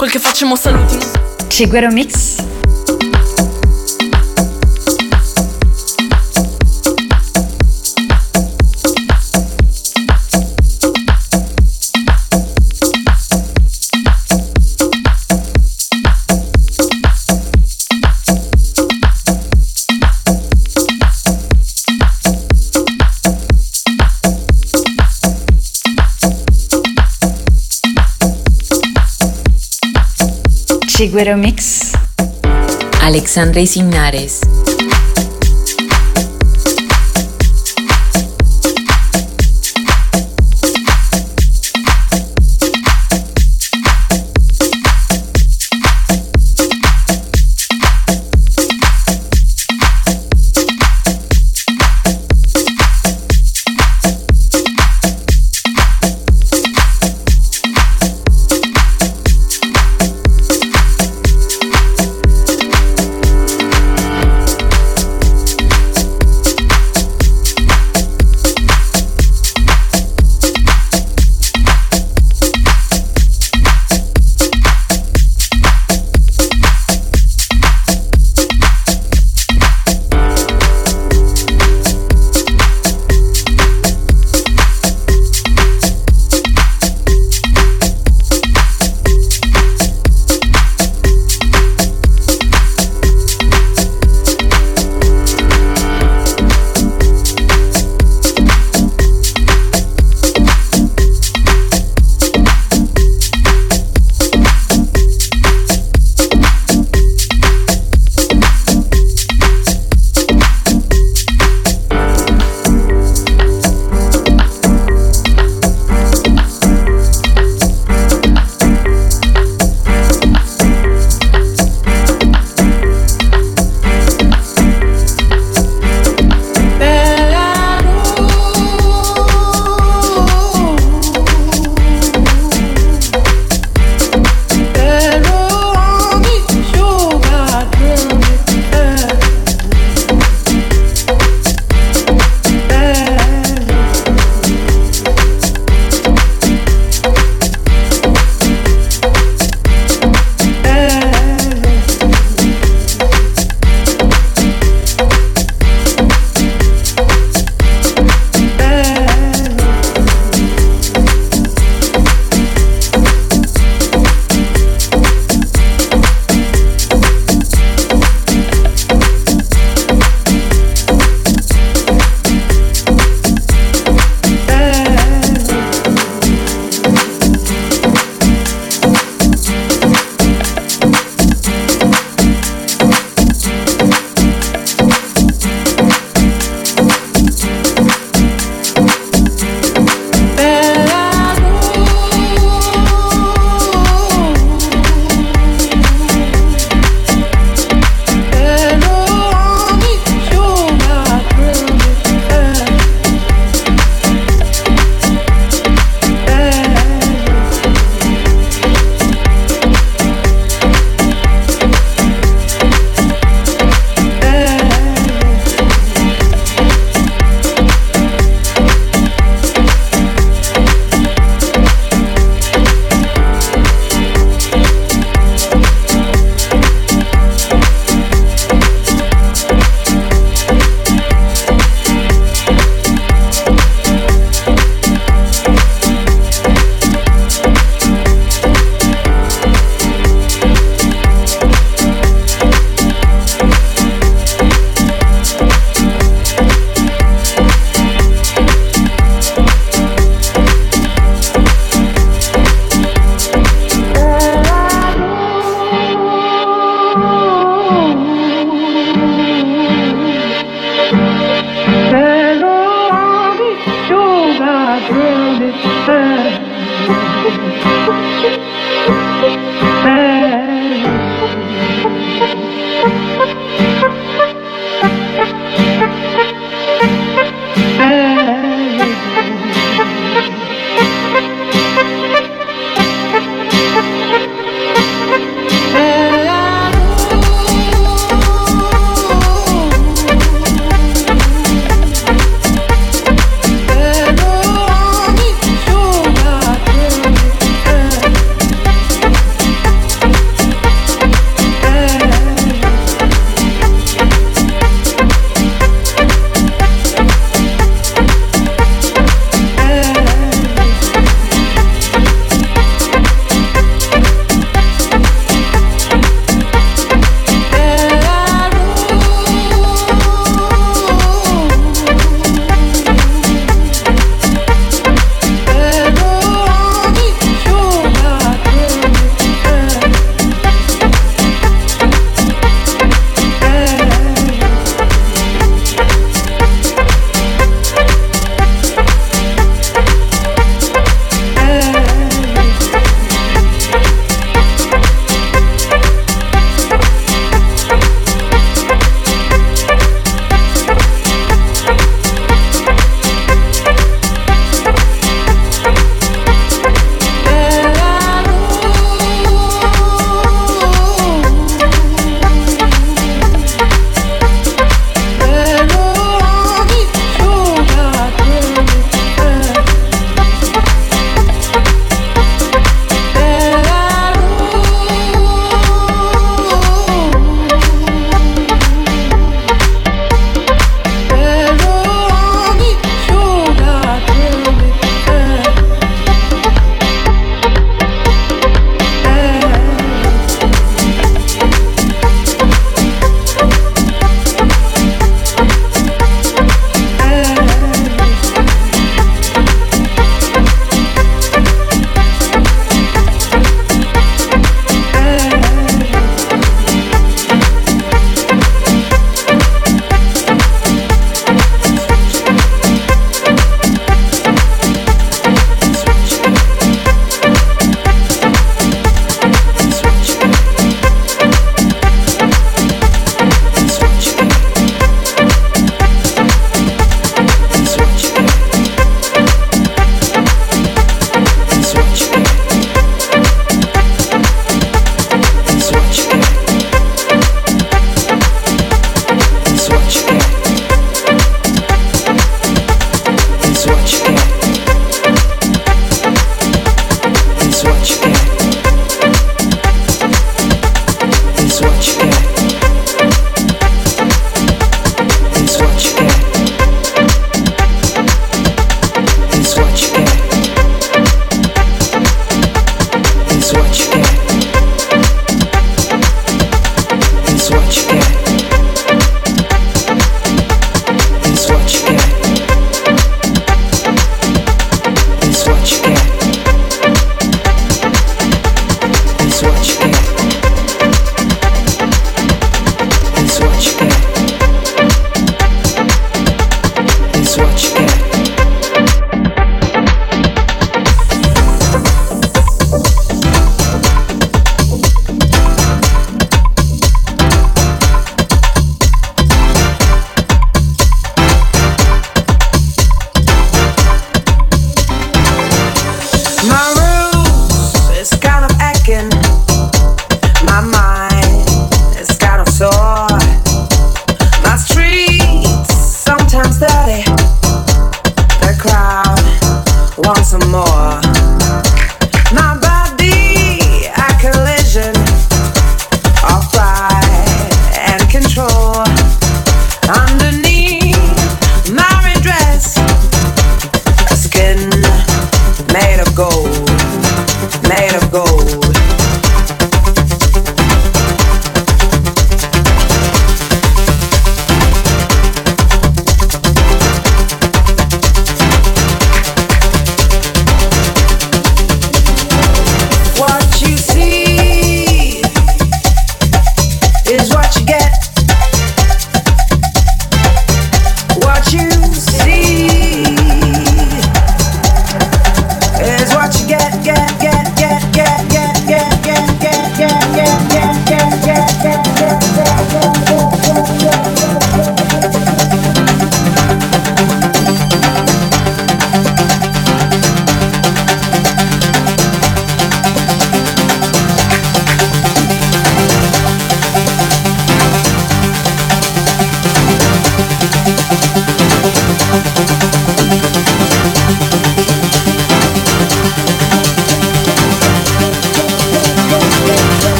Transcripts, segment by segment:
quel che facciamo saluti. Chiguero Mix. Chiguero Mix. Alexandra Isinares.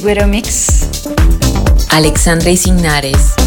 Chigüero Mix. Alexandra Isignares.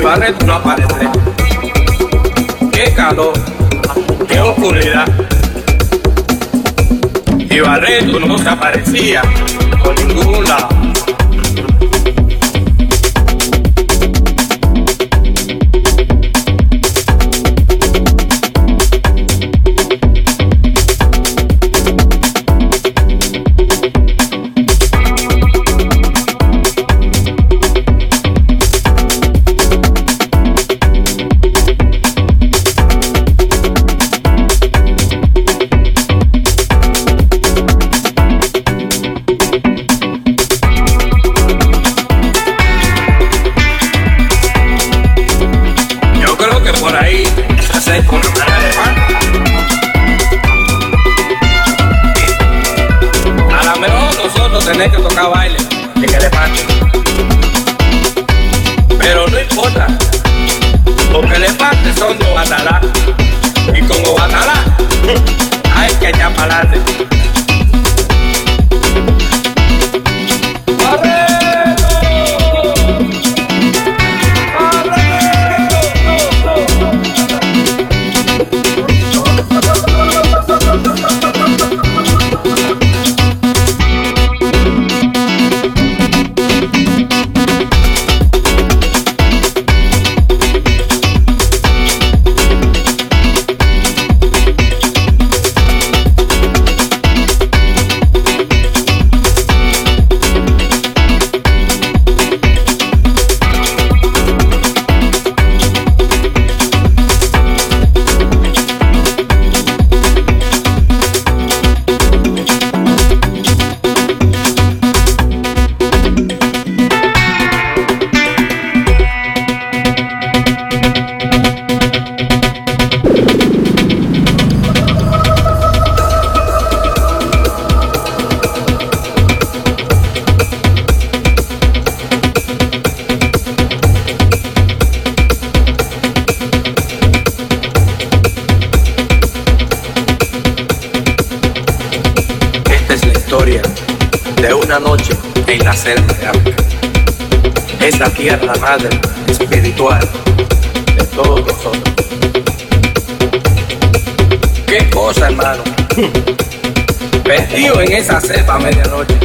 Barreto no aparece. Qué calor, qué oscuridad. Y Barreto no se aparecía por ningún lado. näkökulmasta esa selva a medianoche.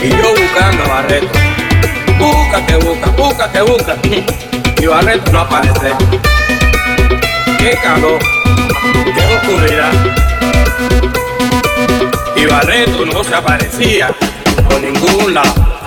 Y yo buscando a Barreto. Busca que busca, busca que busca. Y Barreto no aparece. Qué calor, qué oscuridad. Y Barreto no se aparecía por ningún lado.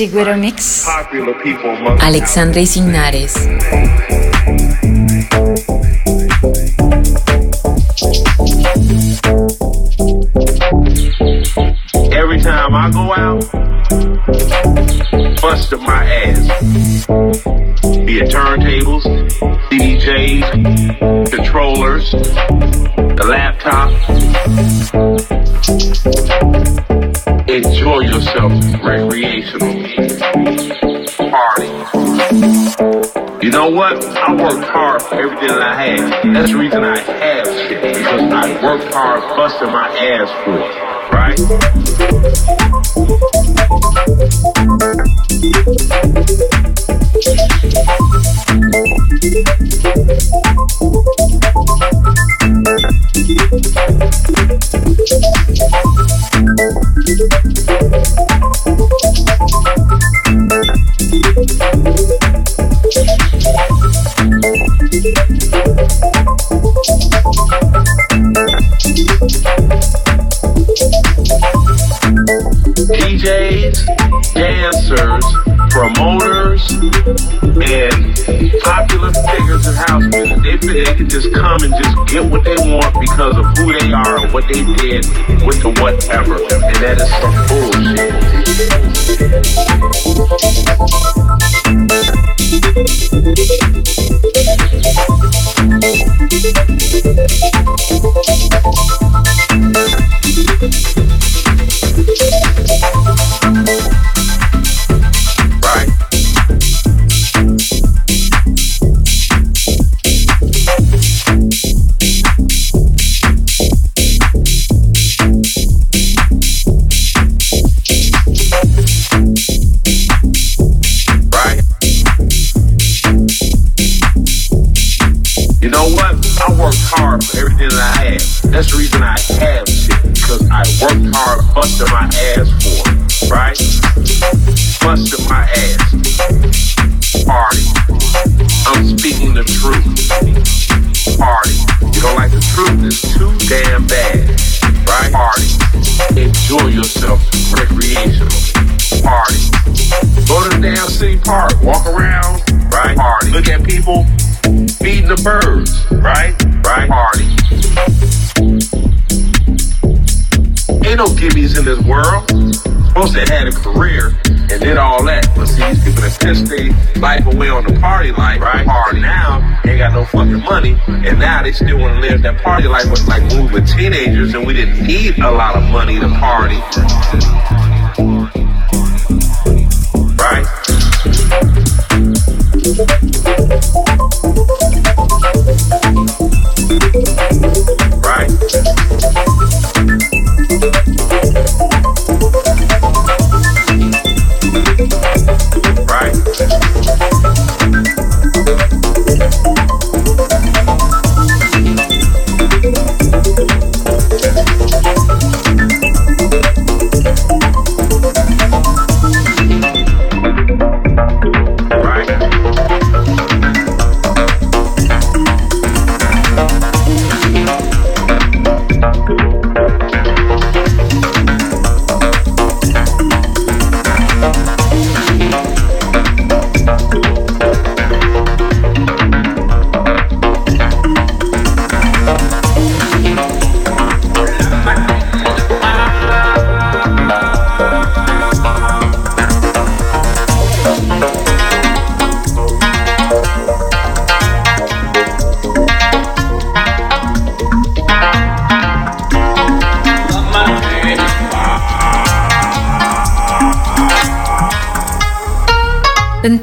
Chiguero Mix. Alexandre Signares. Know what? I worked hard for everything that I had. That's the reason I have shit. Because I worked hard, busting my ass for it, right? The birds, right? Right? Party. Ain't no gimmies in this world. Supposed to had a career and did all that. But see, these people that pissed their life away on the party life, right? Party now, ain't got no fucking money, and now they still want to live that party life with like we were teenagers, and we didn't need a lot of money to party. Right?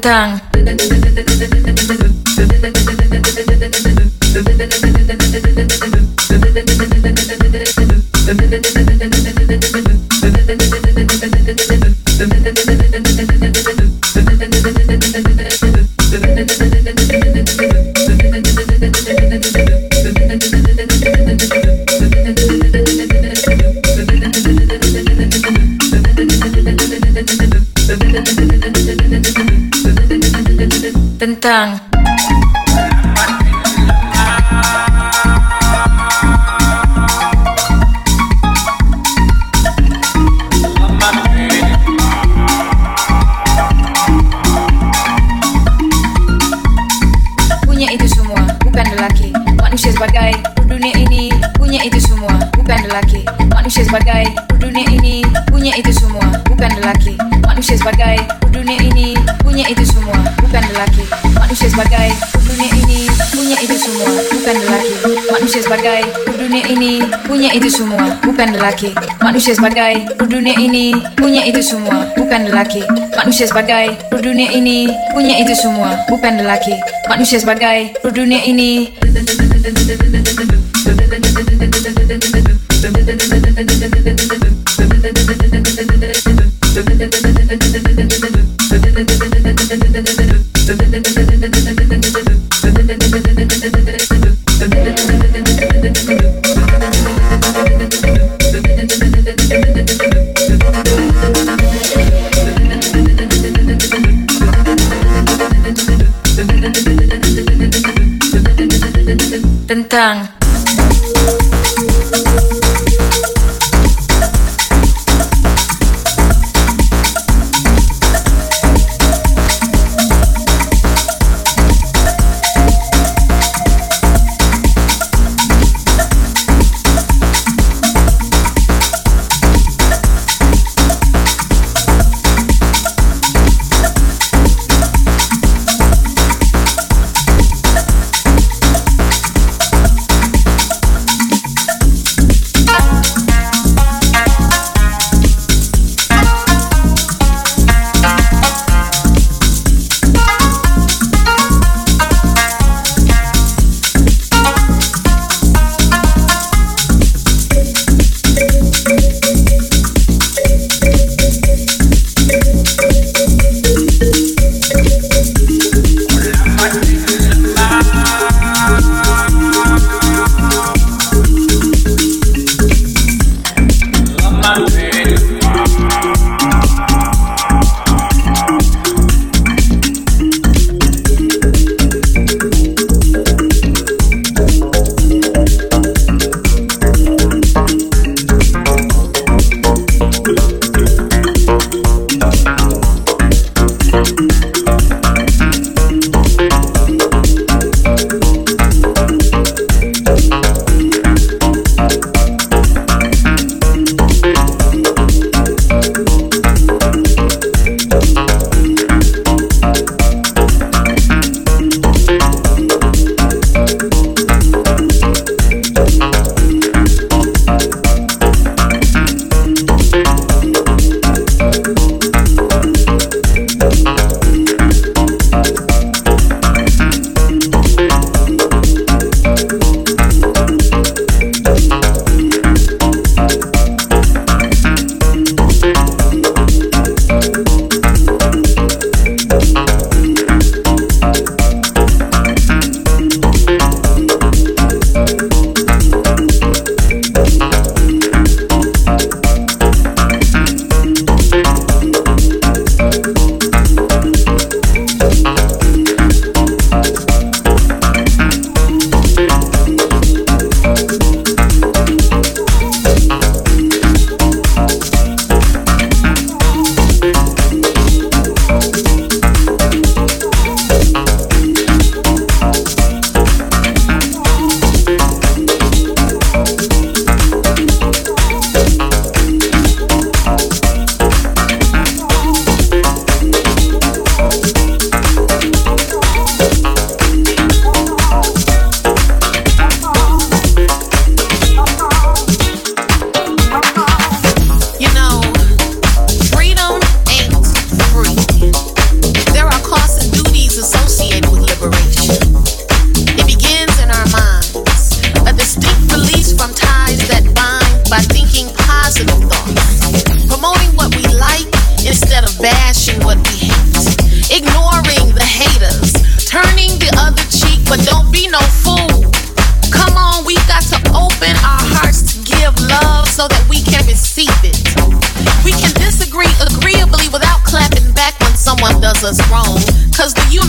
tan tan Satan. Punya itu semua bukan lelaki. Manusia sebagai dunia ini punya itu semua bukan lelaki. Manusia sebagai dunia ini punya itu semua bukan lelaki. Manusia sebagai dunia ini Chang.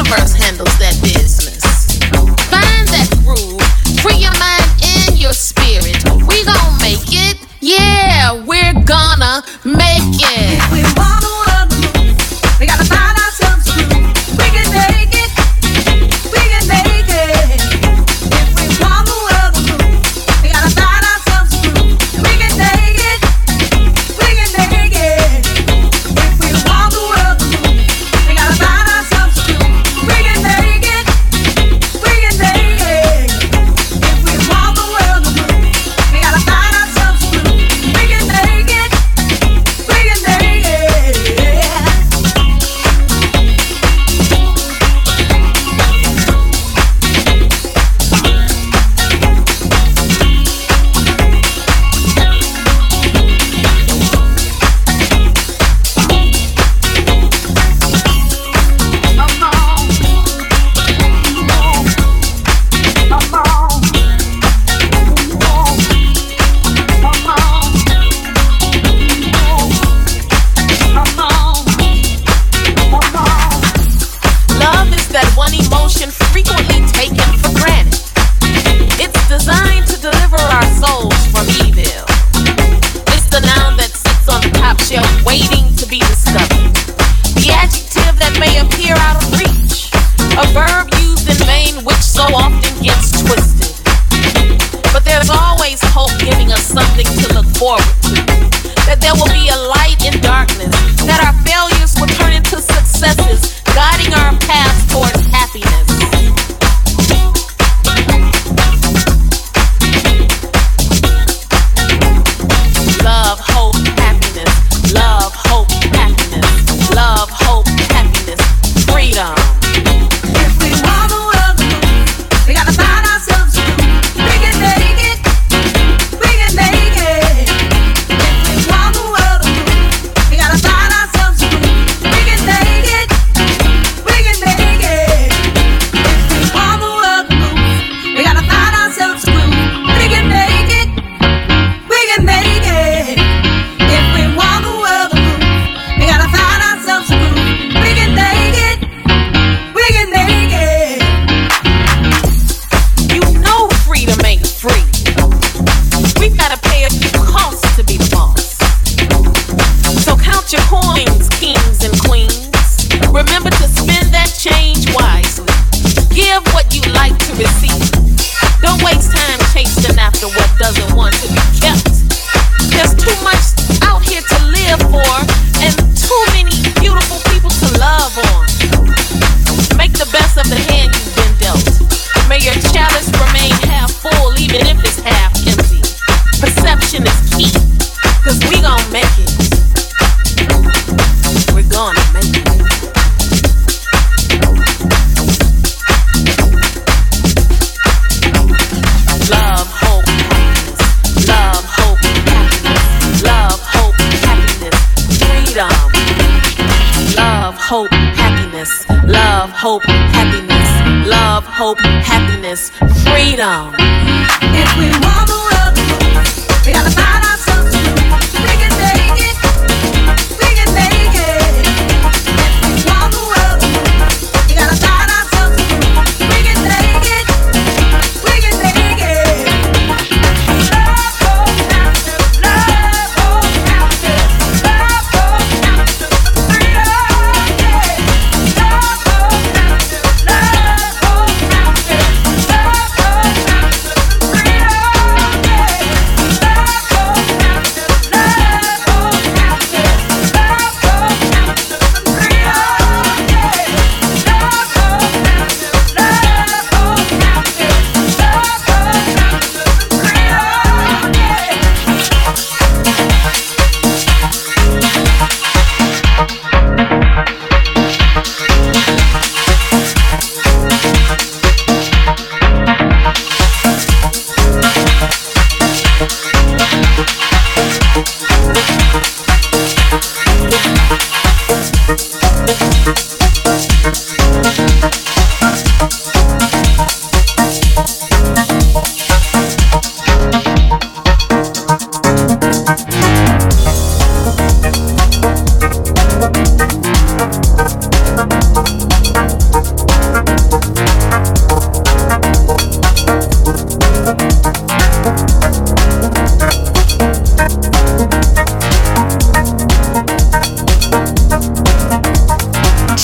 purse handles that.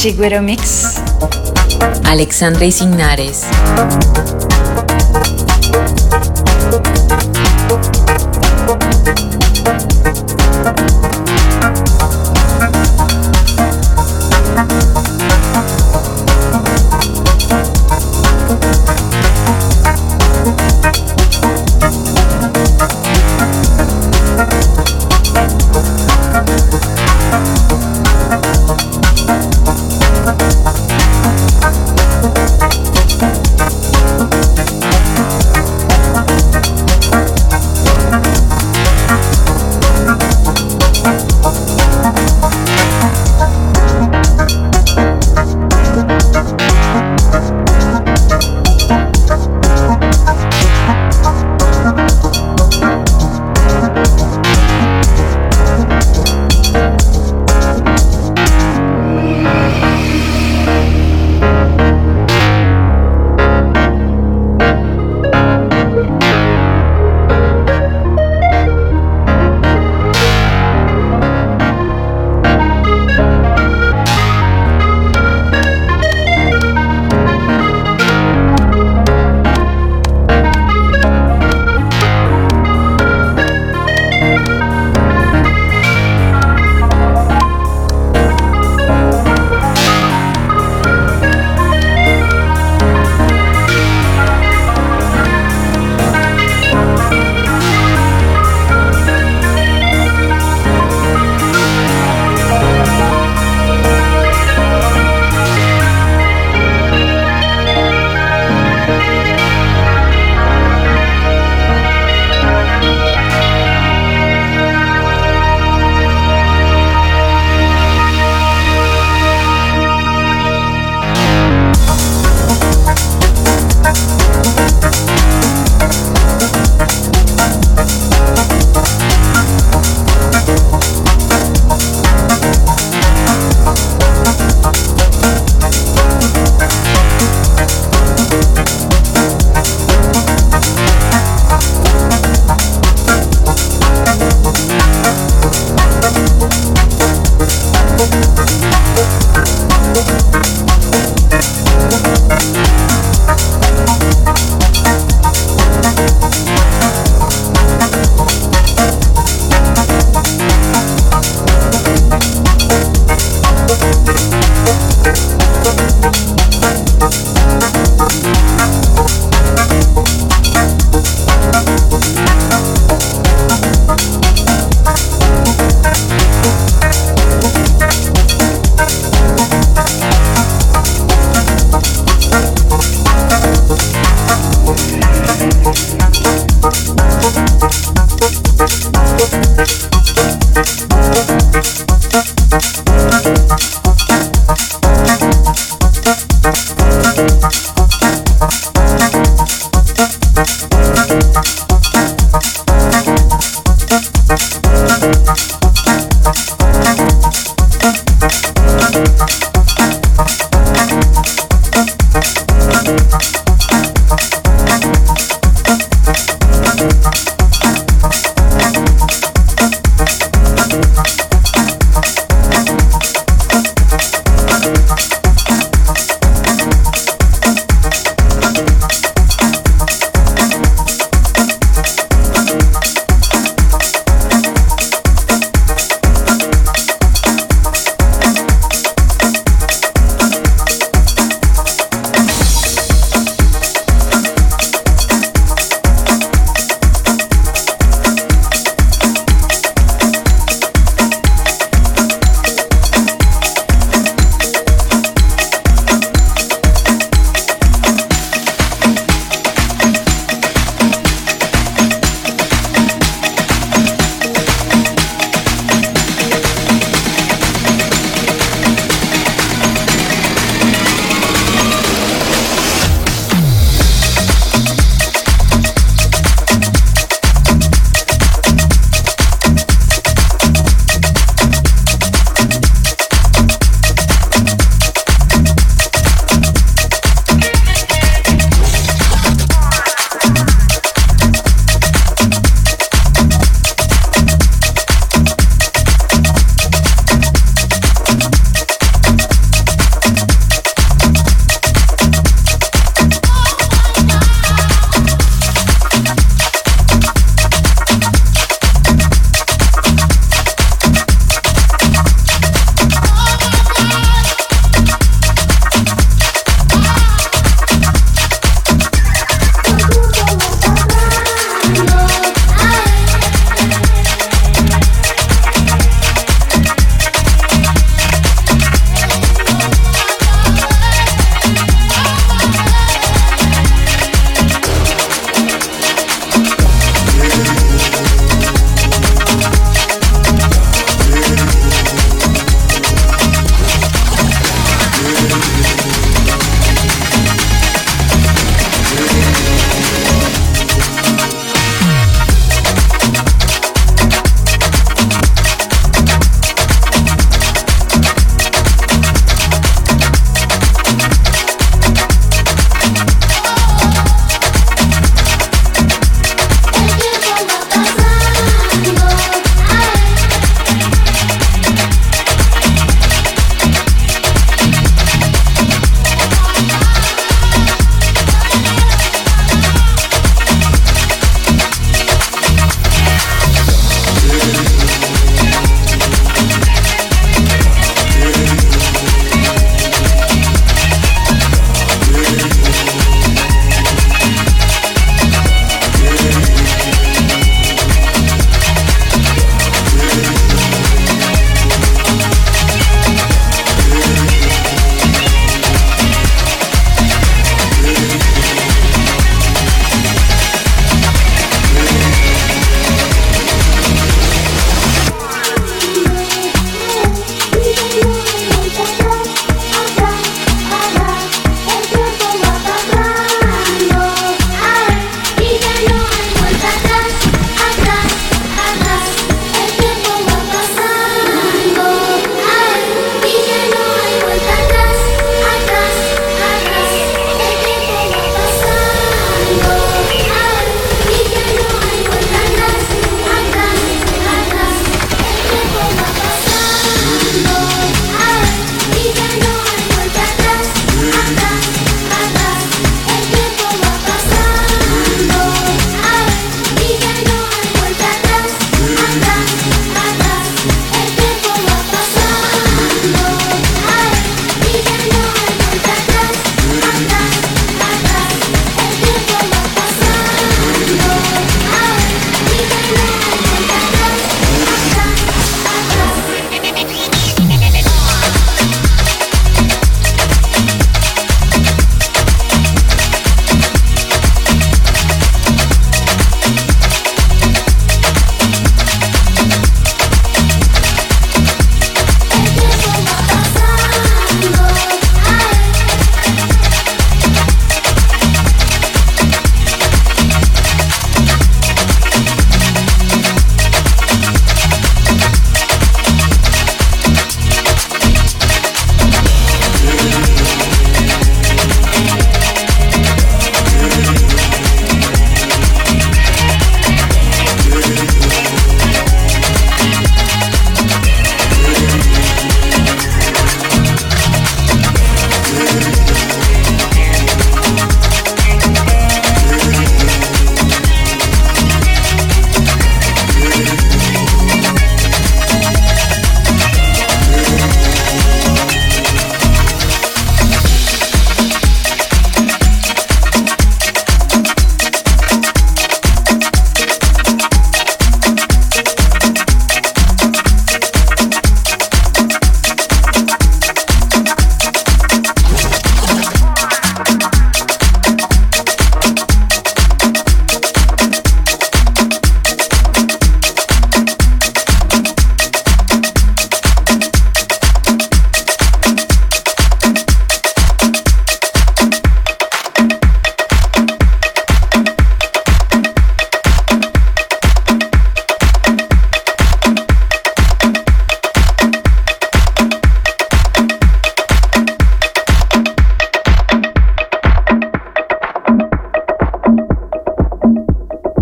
Chiguero Mix. Alexandra Isignares.